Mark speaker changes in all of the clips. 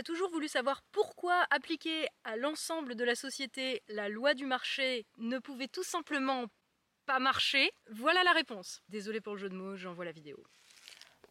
Speaker 1: T'as toujours voulu savoir pourquoi appliquer à l'ensemble de la société la loi du marché ne pouvait tout simplement pas marcher Voilà la réponse. Désolé pour le jeu de mots, j'envoie la vidéo.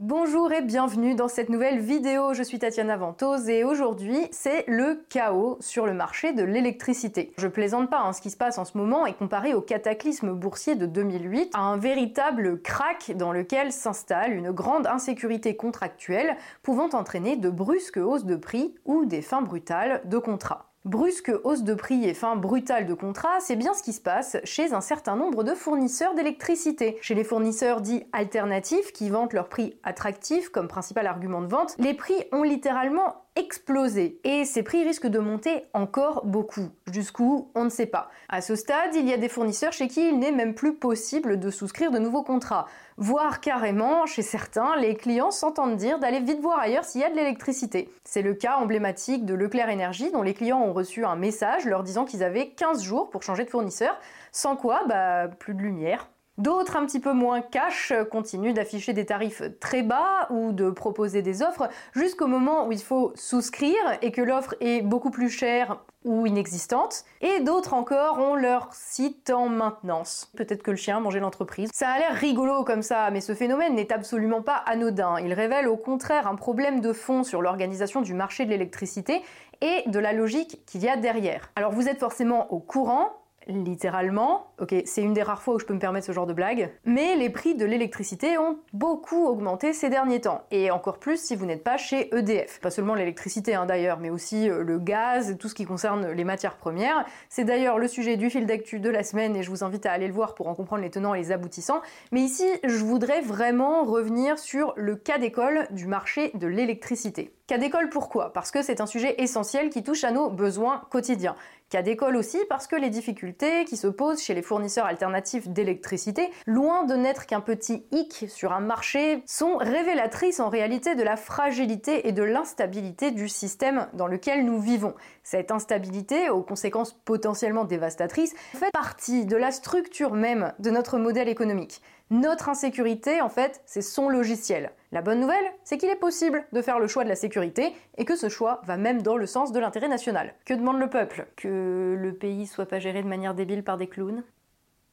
Speaker 2: Bonjour et bienvenue dans cette nouvelle vidéo. Je suis Tatiana Ventose et aujourd'hui c'est le chaos sur le marché de l'électricité. Je plaisante pas, hein, ce qui se passe en ce moment est comparé au cataclysme boursier de 2008 à un véritable crack dans lequel s'installe une grande insécurité contractuelle pouvant entraîner de brusques hausses de prix ou des fins brutales de contrats. Brusque hausse de prix et fin brutale de contrat, c'est bien ce qui se passe chez un certain nombre de fournisseurs d'électricité. Chez les fournisseurs dits alternatifs qui vantent leur prix attractif comme principal argument de vente, les prix ont littéralement explosé et ces prix risquent de monter encore beaucoup. Jusqu'où On ne sait pas. À ce stade, il y a des fournisseurs chez qui il n'est même plus possible de souscrire de nouveaux contrats. Voire carrément, chez certains, les clients s'entendent dire d'aller vite voir ailleurs s'il y a de l'électricité. C'est le cas emblématique de Leclerc Énergie dont les clients ont reçu un message leur disant qu'ils avaient 15 jours pour changer de fournisseur, sans quoi, bah, plus de lumière, D'autres, un petit peu moins cash, continuent d'afficher des tarifs très bas ou de proposer des offres jusqu'au moment où il faut souscrire et que l'offre est beaucoup plus chère ou inexistante. Et d'autres encore ont leur site en maintenance. Peut-être que le chien mangé l'entreprise. Ça a l'air rigolo comme ça, mais ce phénomène n'est absolument pas anodin. Il révèle au contraire un problème de fond sur l'organisation du marché de l'électricité et de la logique qu'il y a derrière. Alors vous êtes forcément au courant, littéralement. Ok, c'est une des rares fois où je peux me permettre ce genre de blague. Mais les prix de l'électricité ont beaucoup augmenté ces derniers temps. Et encore plus si vous n'êtes pas chez EDF. Pas seulement l'électricité hein, d'ailleurs, mais aussi euh, le gaz, tout ce qui concerne les matières premières. C'est d'ailleurs le sujet du fil d'actu de la semaine et je vous invite à aller le voir pour en comprendre les tenants et les aboutissants. Mais ici, je voudrais vraiment revenir sur le cas d'école du marché de l'électricité. Cas d'école pourquoi? Parce que c'est un sujet essentiel qui touche à nos besoins quotidiens. Cas d'école aussi parce que les difficultés qui se posent chez les fournisseurs alternatifs d'électricité, loin de n'être qu'un petit hic sur un marché, sont révélatrices en réalité de la fragilité et de l'instabilité du système dans lequel nous vivons. Cette instabilité, aux conséquences potentiellement dévastatrices, fait partie de la structure même de notre modèle économique. Notre insécurité, en fait, c'est son logiciel. La bonne nouvelle, c'est qu'il est possible de faire le choix de la sécurité et que ce choix va même dans le sens de l'intérêt national. Que demande le peuple? Que le pays soit pas géré de manière débile par des clowns?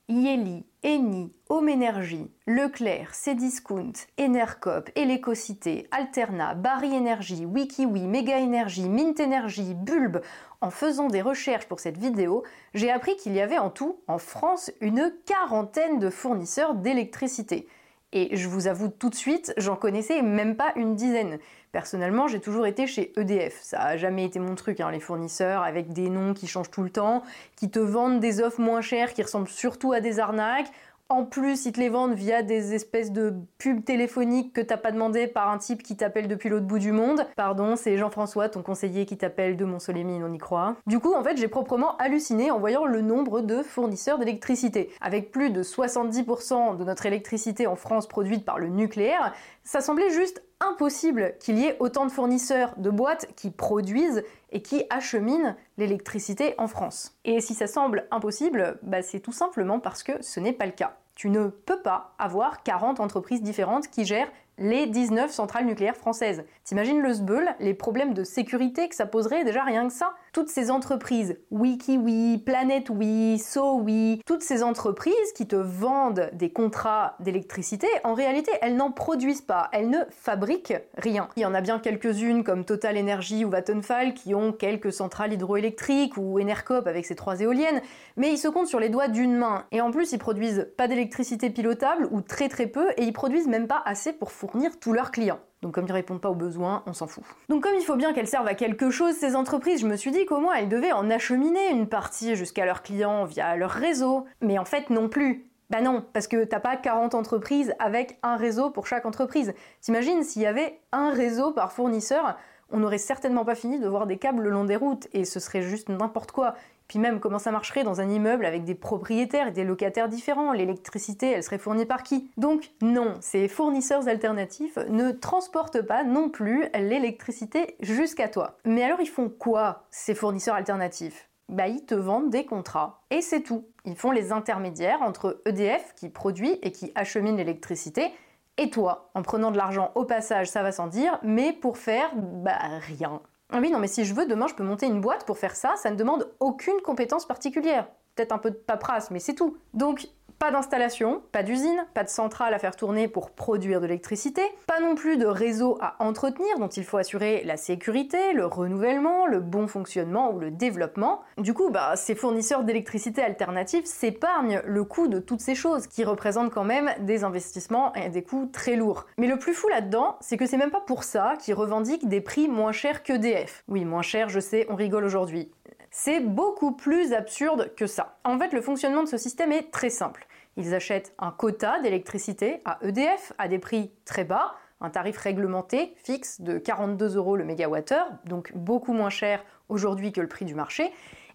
Speaker 2: Yeli, Eni, Home Energy, Leclerc, Cdiscount, Enercop, Elecocité, Alterna, Barry Energy, WikiWi, Mega Energy, Mint Energy, Bulb. En faisant des recherches pour cette vidéo, j'ai appris qu'il y avait en tout, en France, une quarantaine de fournisseurs d'électricité. Et je vous avoue tout de suite, j'en connaissais même pas une dizaine. Personnellement, j'ai toujours été chez EDF. Ça a jamais été mon truc, hein, les fournisseurs avec des noms qui changent tout le temps, qui te vendent des offres moins chères qui ressemblent surtout à des arnaques. En plus, ils te les vendent via des espèces de pubs téléphoniques que t'as pas demandé par un type qui t'appelle depuis l'autre bout du monde. Pardon, c'est Jean-François, ton conseiller, qui t'appelle de Montsolémine, on y croit. Du coup, en fait, j'ai proprement halluciné en voyant le nombre de fournisseurs d'électricité. Avec plus de 70% de notre électricité en France produite par le nucléaire, ça semblait juste impossible qu'il y ait autant de fournisseurs de boîtes qui produisent et qui acheminent l'électricité en France. Et si ça semble impossible, bah c'est tout simplement parce que ce n'est pas le cas. Tu ne peux pas avoir 40 entreprises différentes qui gèrent les 19 centrales nucléaires françaises. T'imagines le sbeul, les problèmes de sécurité que ça poserait? Déjà rien que ça Toutes ces entreprises, WikiWi, PlanetWi, SoWi, toutes ces entreprises qui te vendent des contrats d'électricité, en réalité, elles n'en produisent pas, elles ne fabriquent rien. Il y en a bien quelques-unes comme Total Energy ou Vattenfall qui ont quelques centrales hydroélectriques ou Enercop avec ses trois éoliennes, mais ils se comptent sur les doigts d'une main. Et en plus, ils produisent pas d'électricité pilotable ou très très peu et ils produisent même pas assez pour fournir tous leurs clients. Donc comme ils répondent pas aux besoins, on s'en fout. Donc comme il faut bien qu'elles servent à quelque chose, ces entreprises, je me suis dit qu'au moins elles devaient en acheminer une partie jusqu'à leurs clients via leur réseau. Mais en fait non plus. Bah non, parce que t'as pas 40 entreprises avec un réseau pour chaque entreprise. T'imagines s'il y avait un réseau par fournisseur, on n'aurait certainement pas fini de voir des câbles le long des routes et ce serait juste n'importe quoi. Puis même comment ça marcherait dans un immeuble avec des propriétaires et des locataires différents, l'électricité elle serait fournie par qui? Donc non, ces fournisseurs alternatifs ne transportent pas non plus l'électricité jusqu'à toi. Mais alors ils font quoi ces fournisseurs alternatifs? Bah, ils te vendent des contrats. Et c'est tout. Ils font les intermédiaires entre EDF qui produit et qui achemine l'électricité et toi, en prenant de l'argent au passage, ça va sans dire, mais pour faire bah rien. Ah oui, non, mais si je veux, demain, je peux monter une boîte pour faire ça, ça ne demande aucune compétence particulière. Peut-être un peu de paperasse, mais c'est tout. Donc, pas d'installation, pas d'usine, pas de centrale à faire tourner pour produire de l'électricité, pas non plus de réseau à entretenir dont il faut assurer la sécurité, le renouvellement, le bon fonctionnement ou le développement. Du coup, bah, ces fournisseurs d'électricité alternatifs s'épargnent le coût de toutes ces choses qui représentent quand même des investissements et des coûts très lourds. Mais le plus fou là-dedans, c'est que c'est même pas pour ça qu'ils revendiquent des prix moins chers que DF. Oui, moins cher, je sais, on rigole aujourd'hui. C'est beaucoup plus absurde que ça. En fait, le fonctionnement de ce système est très simple. Ils achètent un quota d'électricité à EDF à des prix très bas, un tarif réglementé fixe de 42 euros le mégawattheure, donc beaucoup moins cher aujourd'hui que le prix du marché,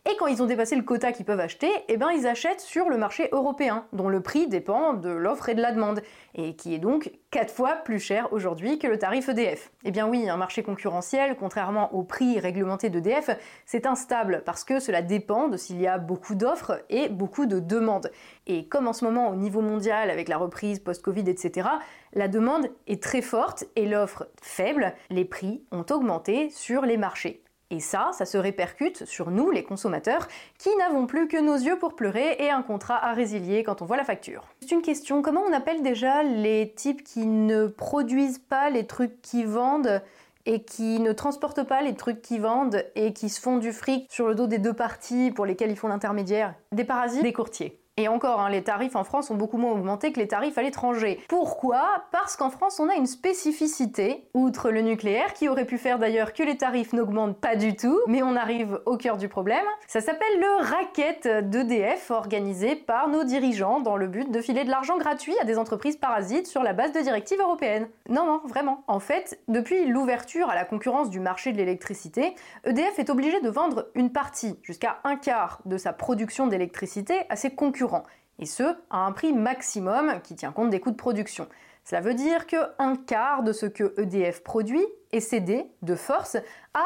Speaker 2: et quand ils ont dépassé le quota qu'ils peuvent acheter, eh ben ils achètent sur le marché européen, dont le prix dépend de l'offre et de la demande, et qui est donc 4 fois plus cher aujourd'hui que le tarif EDF. Eh bien oui, un marché concurrentiel, contrairement au prix réglementé d'EDF, c'est instable parce que cela dépend de s'il y a beaucoup d'offres et beaucoup de demandes. Et comme en ce moment au niveau mondial, avec la reprise post-Covid, etc., la demande est très forte et l'offre faible, les prix ont augmenté sur les marchés. Et ça, ça se répercute sur nous, les consommateurs, qui n'avons plus que nos yeux pour pleurer et un contrat à résilier quand on voit la facture. C'est une question, comment on appelle déjà les types qui ne produisent pas les trucs qui vendent et qui ne transportent pas les trucs qui vendent et qui se font du fric sur le dos des deux parties pour lesquelles ils font l'intermédiaire? Des parasites Des courtiers. Et encore, hein, les tarifs en France ont beaucoup moins augmenté que les tarifs à l'étranger. Pourquoi? Parce qu'en France, on a une spécificité, outre le nucléaire, qui aurait pu faire d'ailleurs que les tarifs n'augmentent pas du tout, mais on arrive au cœur du problème. Ça s'appelle le racket d'EDF, organisé par nos dirigeants dans le but de filer de l'argent gratuit à des entreprises parasites sur la base de directives européennes. Non, non, vraiment. En fait, depuis l'ouverture à la concurrence du marché de l'électricité, EDF est obligé de vendre une partie, jusqu'à un quart de sa production d'électricité à ses concurrents et ce, à un prix maximum qui tient compte des coûts de production. Cela veut dire que un quart de ce que EDF produit est cédé de force à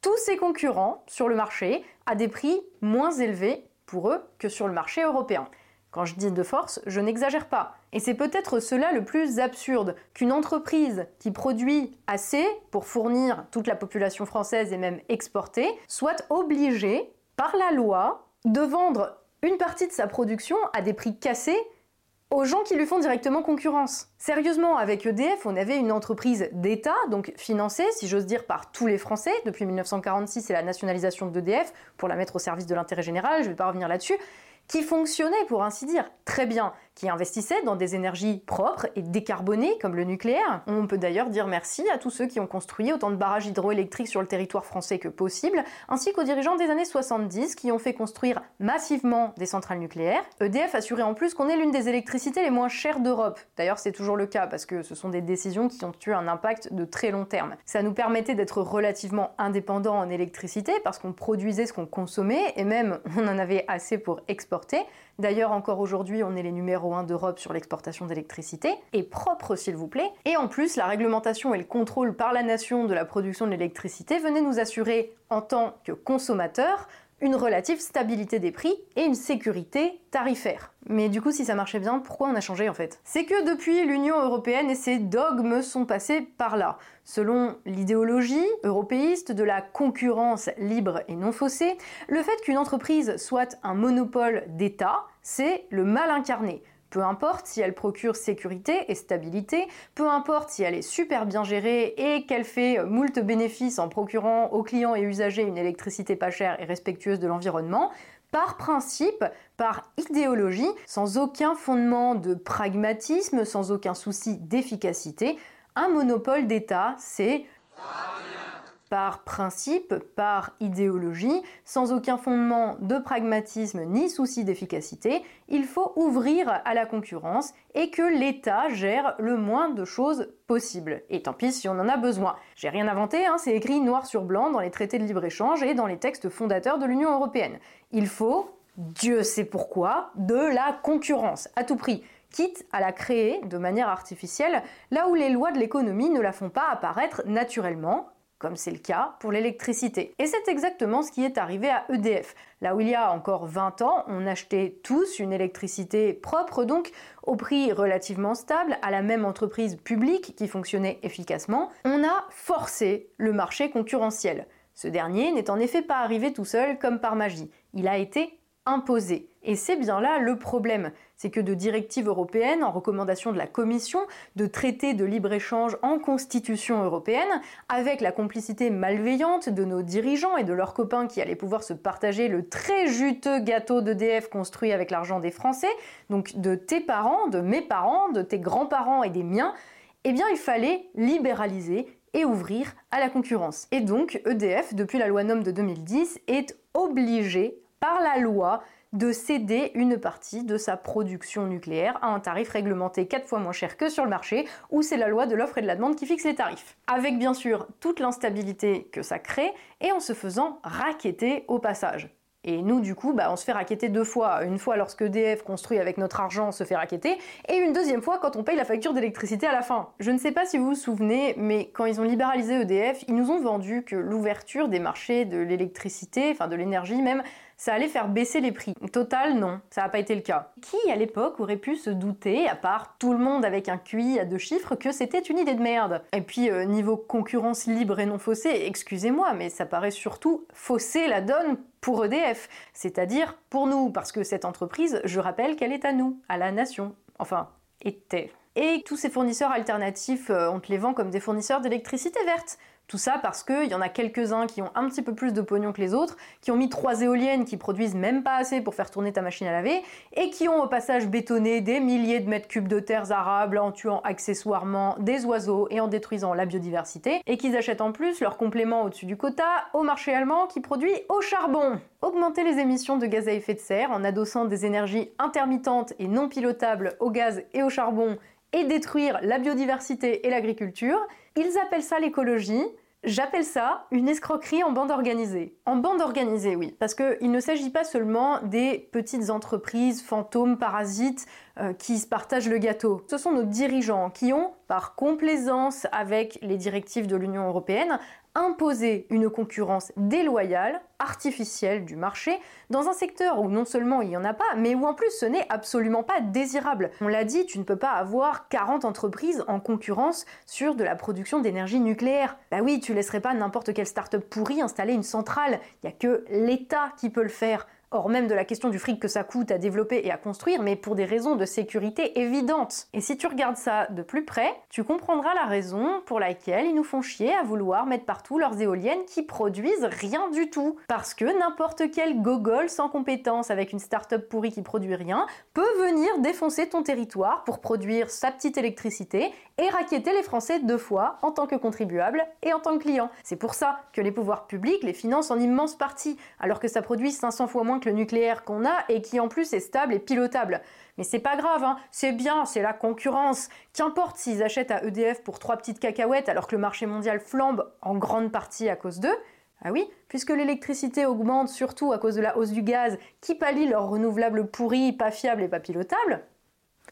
Speaker 2: tous ses concurrents sur le marché à des prix moins élevés pour eux que sur le marché européen. Quand je dis de force, je n'exagère pas. Et c'est peut-être cela le plus absurde, qu'une entreprise qui produit assez pour fournir toute la population française et même exporter, soit obligée par la loi de vendre une partie de sa production à des prix cassés aux gens qui lui font directement concurrence. Sérieusement, avec EDF, on avait une entreprise d'État, donc financée, si j'ose dire, par tous les Français. Depuis 1946, c'est la nationalisation d'EDF pour la mettre au service de l'intérêt général, je ne vais pas revenir là-dessus, qui fonctionnait, pour ainsi dire, très bien, qui investissait dans des énergies propres et décarbonées comme le nucléaire. On peut d'ailleurs dire merci à tous ceux qui ont construit autant de barrages hydroélectriques sur le territoire français que possible, ainsi qu'aux dirigeants des années 70 qui ont fait construire massivement des centrales nucléaires. EDF assurait en plus qu'on est l'une des électricités les moins chères d'Europe. D'ailleurs, c'est toujours le cas parce que ce sont des décisions qui ont eu un impact de très long terme. Ça nous permettait d'être relativement indépendants en électricité parce qu'on produisait ce qu'on consommait et même on en avait assez pour exporter. D'ailleurs, encore aujourd'hui, on est les numéros 1 d'Europe sur l'exportation d'électricité, et propre s'il vous plaît. Et en plus, la réglementation et le contrôle par la nation de la production de l'électricité venaient nous assurer, en tant que consommateurs, une relative stabilité des prix et une sécurité tarifaire. Mais du coup, si ça marchait bien, pourquoi on a changé en fait? C'est que depuis l'Union européenne et ses dogmes sont passés par là. Selon l'idéologie européiste de la concurrence libre et non faussée, le fait qu'une entreprise soit un monopole d'État, c'est le mal incarné. Peu importe si elle procure sécurité et stabilité, peu importe si elle est super bien gérée et qu'elle fait moult bénéfices en procurant aux clients et usagers une électricité pas chère et respectueuse de l'environnement, par principe, par idéologie, sans aucun fondement de pragmatisme, sans aucun souci d'efficacité, un monopole d'État, c'est par principe, par idéologie, sans aucun fondement de pragmatisme ni souci d'efficacité, il faut ouvrir à la concurrence et que l'État gère le moins de choses possible. Et tant pis si on en a besoin. J'ai rien inventé, hein, c'est écrit noir sur blanc dans les traités de libre-échange et dans les textes fondateurs de l'Union européenne. Il faut, Dieu sait pourquoi, de la concurrence à tout prix quitte à la créer de manière artificielle là où les lois de l'économie ne la font pas apparaître naturellement, comme c'est le cas pour l'électricité. Et c'est exactement ce qui est arrivé à EDF. Là où il y a encore 20 ans, on achetait tous une électricité propre, donc au prix relativement stable, à la même entreprise publique qui fonctionnait efficacement, on a forcé le marché concurrentiel. Ce dernier n'est en effet pas arrivé tout seul comme par magie, il a été imposé. Et c'est bien là le problème, c'est que de directives européennes en recommandations de la Commission, de traités de libre-échange en constitution européenne, avec la complicité malveillante de nos dirigeants et de leurs copains qui allaient pouvoir se partager le très juteux gâteau d'EDF construit avec l'argent des Français, donc de tes parents, de mes parents, de tes grands-parents et des miens, eh bien il fallait libéraliser et ouvrir à la concurrence. Et donc EDF, depuis la loi NOM de 2010, est obligé par la loi de céder une partie de sa production nucléaire à un tarif réglementé 4 fois moins cher que sur le marché, où c'est la loi de l'offre et de la demande qui fixe les tarifs. Avec bien sûr toute l'instabilité que ça crée, et en se faisant raqueter au passage. Et nous, du coup, bah, on se fait raqueter deux fois. Une fois lorsque DF construit avec notre argent, on se fait raqueter. Et une deuxième fois quand on paye la facture d'électricité à la fin. Je ne sais pas si vous vous souvenez, mais quand ils ont libéralisé EDF, ils nous ont vendu que l'ouverture des marchés de l'électricité, enfin de l'énergie même, ça allait faire baisser les prix. Total, non, ça n'a pas été le cas. Qui, à l'époque, aurait pu se douter, à part tout le monde avec un QI à deux chiffres, que c'était une idée de merde? Et puis, euh, niveau concurrence libre et non faussée, excusez-moi, mais ça paraît surtout fausser la donne pour EDF, c'est-à-dire pour nous, parce que cette entreprise, je rappelle qu'elle est à nous, à la nation. Enfin, était. Et tous ces fournisseurs alternatifs, euh, on te les vend comme des fournisseurs d'électricité verte. Tout ça parce qu'il y en a quelques-uns qui ont un petit peu plus de pognon que les autres, qui ont mis trois éoliennes qui produisent même pas assez pour faire tourner ta machine à laver, et qui ont au passage bétonné des milliers de mètres cubes de terres arables en tuant accessoirement des oiseaux et en détruisant la biodiversité, et qui achètent en plus leur complément au-dessus du quota au marché allemand qui produit au charbon. Augmenter les émissions de gaz à effet de serre en adossant des énergies intermittentes et non pilotables au gaz et au charbon et détruire la biodiversité et l'agriculture, ils appellent ça l'écologie, J'appelle ça une escroquerie en bande organisée. En bande organisée, oui, parce qu'il ne s'agit pas seulement des petites entreprises fantômes, parasites, qui se partagent le gâteau. Ce sont nos dirigeants qui ont, par complaisance avec les directives de l'Union européenne, imposer une concurrence déloyale, artificielle du marché, dans un secteur où non seulement il n'y en a pas, mais où en plus ce n'est absolument pas désirable. On l'a dit, tu ne peux pas avoir 40 entreprises en concurrence sur de la production d'énergie nucléaire. Bah oui, tu laisserais pas n'importe quelle start-up pourrie installer une centrale. Il n'y a que l'État qui peut le faire hors même de la question du fric que ça coûte à développer et à construire, mais pour des raisons de sécurité évidentes. Et si tu regardes ça de plus près, tu comprendras la raison pour laquelle ils nous font chier à vouloir mettre partout leurs éoliennes qui produisent rien du tout. Parce que n'importe quel gogol sans compétence avec une start-up pourrie qui produit rien peut venir défoncer ton territoire pour produire sa petite électricité et raqueter les Français deux fois en tant que contribuable et en tant que client. C'est pour ça que les pouvoirs publics les financent en immense partie, alors que ça produit 500 fois moins le nucléaire qu'on a et qui en plus est stable et pilotable. Mais c'est pas grave, hein. c'est bien, c'est la concurrence. Qu'importe s'ils achètent à EDF pour trois petites cacahuètes alors que le marché mondial flambe en grande partie à cause d'eux. Ah oui, puisque l'électricité augmente surtout à cause de la hausse du gaz qui pallie leurs renouvelables pourris, pas fiables et pas pilotables.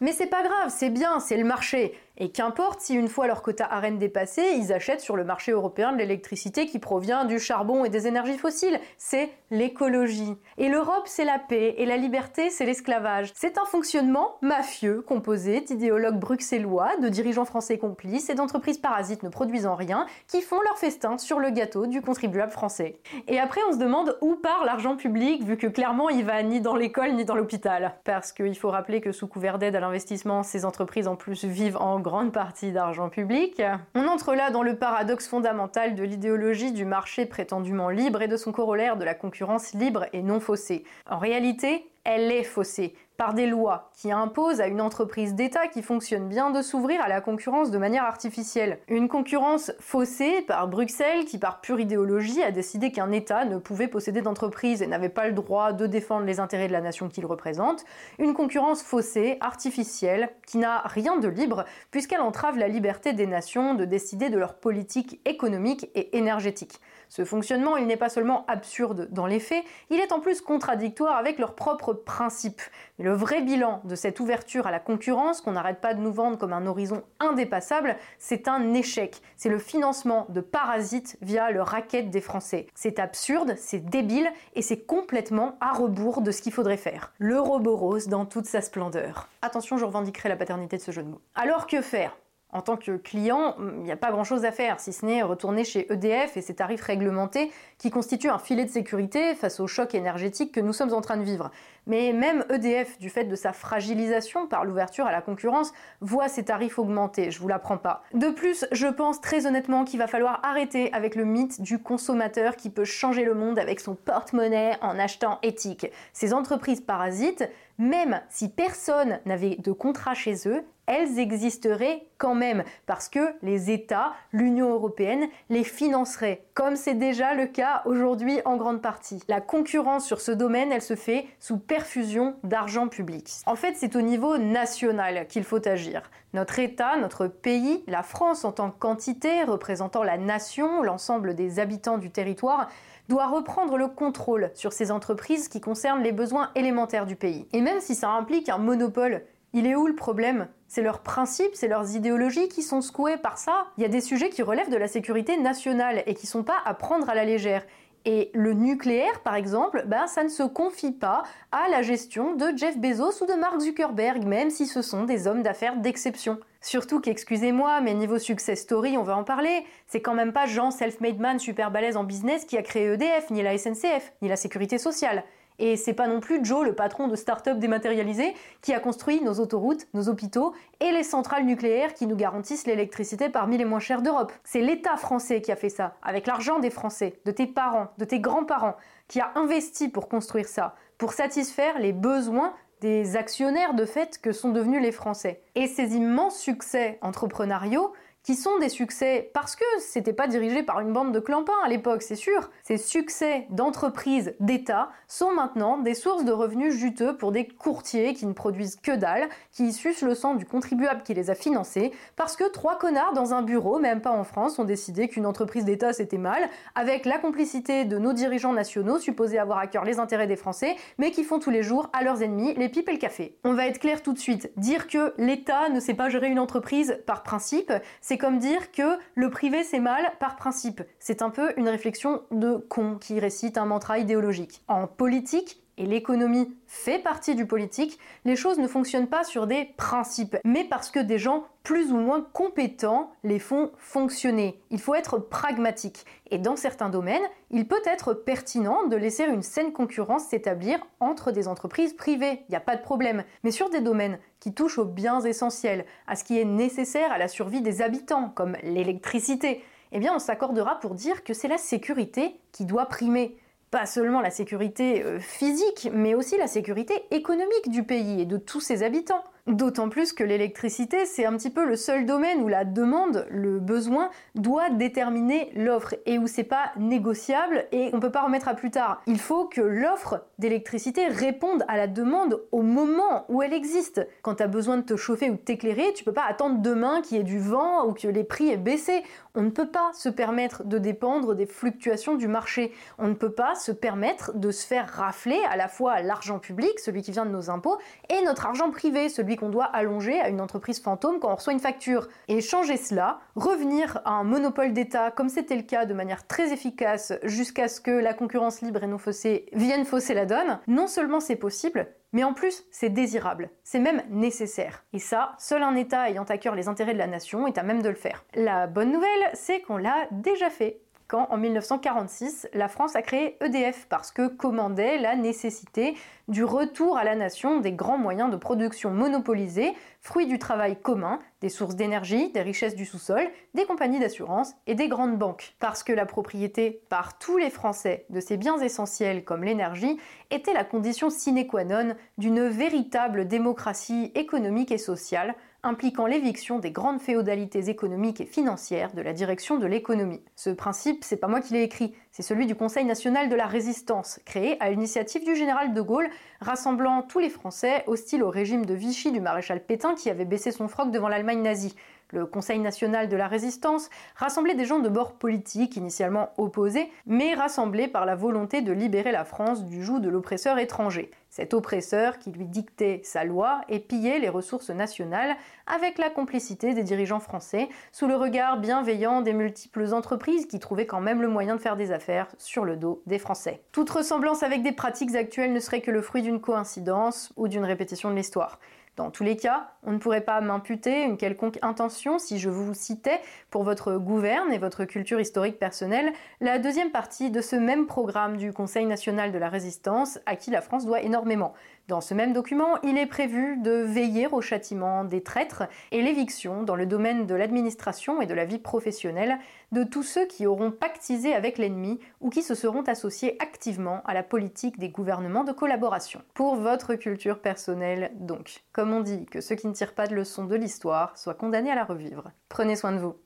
Speaker 2: Mais c'est pas grave, c'est bien, c'est le marché. Et qu'importe si une fois leur quota AREN dépassé, ils achètent sur le marché européen de l'électricité qui provient du charbon et des énergies fossiles. C'est l'écologie. Et l'Europe, c'est la paix, et la liberté, c'est l'esclavage. C'est un fonctionnement mafieux composé d'idéologues bruxellois, de dirigeants français complices et d'entreprises parasites ne produisant rien qui font leur festin sur le gâteau du contribuable français. Et après, on se demande où part l'argent public, vu que clairement il va ni dans l'école ni dans l'hôpital. Parce qu'il faut rappeler que sous couvert d'aide à l'investissement, ces entreprises en plus vivent en partie d'argent public. On entre là dans le paradoxe fondamental de l'idéologie du marché prétendument libre et de son corollaire de la concurrence libre et non faussée. En réalité, elle est faussée par des lois qui imposent à une entreprise d'État qui fonctionne bien de s'ouvrir à la concurrence de manière artificielle. Une concurrence faussée par Bruxelles qui par pure idéologie a décidé qu'un État ne pouvait posséder d'entreprise et n'avait pas le droit de défendre les intérêts de la nation qu'il représente. Une concurrence faussée, artificielle, qui n'a rien de libre puisqu'elle entrave la liberté des nations de décider de leur politique économique et énergétique. Ce fonctionnement, il n'est pas seulement absurde dans les faits, il est en plus contradictoire avec leurs propres principes. Le vrai bilan de cette ouverture à la concurrence, qu'on n'arrête pas de nous vendre comme un horizon indépassable, c'est un échec. C'est le financement de parasites via le racket des Français. C'est absurde, c'est débile et c'est complètement à rebours de ce qu'il faudrait faire. L'Euroboros dans toute sa splendeur. Attention, je revendiquerai la paternité de ce jeu de mots. Alors que faire? En tant que client, il n'y a pas grand-chose à faire, si ce n'est retourner chez EDF et ses tarifs réglementés qui constituent un filet de sécurité face au choc énergétique que nous sommes en train de vivre. Mais même EDF, du fait de sa fragilisation par l'ouverture à la concurrence, voit ses tarifs augmenter, je vous l'apprends pas. De plus, je pense très honnêtement qu'il va falloir arrêter avec le mythe du consommateur qui peut changer le monde avec son porte-monnaie en achetant éthique. Ces entreprises parasites, même si personne n'avait de contrat chez eux, elles existeraient quand même, parce que les États, l'Union européenne, les financeraient, comme c'est déjà le cas aujourd'hui en grande partie. La concurrence sur ce domaine, elle se fait sous perfusion d'argent public. En fait, c'est au niveau national qu'il faut agir. Notre État, notre pays, la France en tant qu'entité représentant la nation, l'ensemble des habitants du territoire, doit reprendre le contrôle sur ces entreprises qui concernent les besoins élémentaires du pays. Et même si ça implique un monopole, il est où le problème? C'est leurs principes, c'est leurs idéologies qui sont secouées par ça? Il y a des sujets qui relèvent de la sécurité nationale et qui sont pas à prendre à la légère. Et le nucléaire, par exemple, ben, ça ne se confie pas à la gestion de Jeff Bezos ou de Mark Zuckerberg, même si ce sont des hommes d'affaires d'exception. Surtout qu'excusez-moi, mais niveau success story, on va en parler, c'est quand même pas Jean self-made man super balèze en business qui a créé EDF, ni la SNCF, ni la sécurité sociale. Et c'est pas non plus Joe, le patron de start-up dématérialisé, qui a construit nos autoroutes, nos hôpitaux et les centrales nucléaires qui nous garantissent l'électricité parmi les moins chères d'Europe. C'est l'État français qui a fait ça, avec l'argent des Français, de tes parents, de tes grands-parents, qui a investi pour construire ça, pour satisfaire les besoins des actionnaires de fait que sont devenus les Français. Et ces immenses succès entrepreneuriaux, qui sont des succès parce que c'était pas dirigé par une bande de clampins à l'époque, c'est sûr. Ces succès d'entreprises d'État sont maintenant des sources de revenus juteux pour des courtiers qui ne produisent que dalle, qui sucent le sang du contribuable qui les a financés, parce que trois connards dans un bureau, même pas en France, ont décidé qu'une entreprise d'État c'était mal, avec la complicité de nos dirigeants nationaux supposés avoir à cœur les intérêts des Français, mais qui font tous les jours à leurs ennemis les pipes et le café. On va être clair tout de suite, dire que l'État ne sait pas gérer une entreprise par principe, c'est comme dire que le privé c'est mal par principe. C'est un peu une réflexion de con qui récite un mantra idéologique. En politique, et l'économie fait partie du politique, les choses ne fonctionnent pas sur des principes, mais parce que des gens plus ou moins compétents les font fonctionner. Il faut être pragmatique. Et dans certains domaines, il peut être pertinent de laisser une saine concurrence s'établir entre des entreprises privées. Il n'y a pas de problème. Mais sur des domaines qui touchent aux biens essentiels, à ce qui est nécessaire à la survie des habitants, comme l'électricité, eh bien on s'accordera pour dire que c'est la sécurité qui doit primer pas seulement la sécurité euh, physique, mais aussi la sécurité économique du pays et de tous ses habitants. D'autant plus que l'électricité, c'est un petit peu le seul domaine où la demande, le besoin, doit déterminer l'offre et où c'est pas négociable et on peut pas remettre à plus tard. Il faut que l'offre d'électricité réponde à la demande au moment où elle existe. Quand tu as besoin de te chauffer ou de t'éclairer, tu peux pas attendre demain qu'il y ait du vent ou que les prix aient baissé. On ne peut pas se permettre de dépendre des fluctuations du marché. On ne peut pas se permettre de se faire rafler à la fois l'argent public, celui qui vient de nos impôts, et notre argent privé, celui qu'on doit allonger à une entreprise fantôme quand on reçoit une facture. Et changer cela, revenir à un monopole d'État comme c'était le cas de manière très efficace jusqu'à ce que la concurrence libre et non faussée vienne fausser la donne, non seulement c'est possible, mais en plus, c'est désirable, c'est même nécessaire. Et ça, seul un État ayant à cœur les intérêts de la nation est à même de le faire. La bonne nouvelle, c'est qu'on l'a déjà fait quand, en 1946, la France a créé EDF parce que commandait la nécessité du retour à la nation des grands moyens de production monopolisés, fruits du travail commun, des sources d'énergie, des richesses du sous-sol, des compagnies d'assurance et des grandes banques. Parce que la propriété par tous les Français de ces biens essentiels comme l'énergie était la condition sine qua non d'une véritable démocratie économique et sociale impliquant l'éviction des grandes féodalités économiques et financières de la direction de l'économie. Ce principe, c'est pas moi qui l'ai écrit, c'est celui du Conseil national de la résistance, créé à l'initiative du général de Gaulle, rassemblant tous les Français hostiles au régime de Vichy du maréchal Pétain qui avait baissé son froc devant l'Allemagne nazie. Le Conseil national de la résistance rassemblait des gens de bord politique initialement opposés, mais rassemblés par la volonté de libérer la France du joug de l'oppresseur étranger. Cet oppresseur qui lui dictait sa loi et pillait les ressources nationales avec la complicité des dirigeants français, sous le regard bienveillant des multiples entreprises qui trouvaient quand même le moyen de faire des affaires sur le dos des Français. Toute ressemblance avec des pratiques actuelles ne serait que le fruit d'une coïncidence ou d'une répétition de l'histoire. Dans tous les cas, on ne pourrait pas m'imputer une quelconque intention si je vous citais, pour votre gouverne et votre culture historique personnelle, la deuxième partie de ce même programme du Conseil national de la résistance à qui la France doit énormément. Dans ce même document, il est prévu de veiller au châtiment des traîtres et l'éviction dans le domaine de l'administration et de la vie professionnelle de tous ceux qui auront pactisé avec l'ennemi ou qui se seront associés activement à la politique des gouvernements de collaboration. Pour votre culture personnelle, donc. Comme on dit, que ceux qui ne tirent pas de leçons de l'histoire soient condamnés à la revivre. Prenez soin de vous.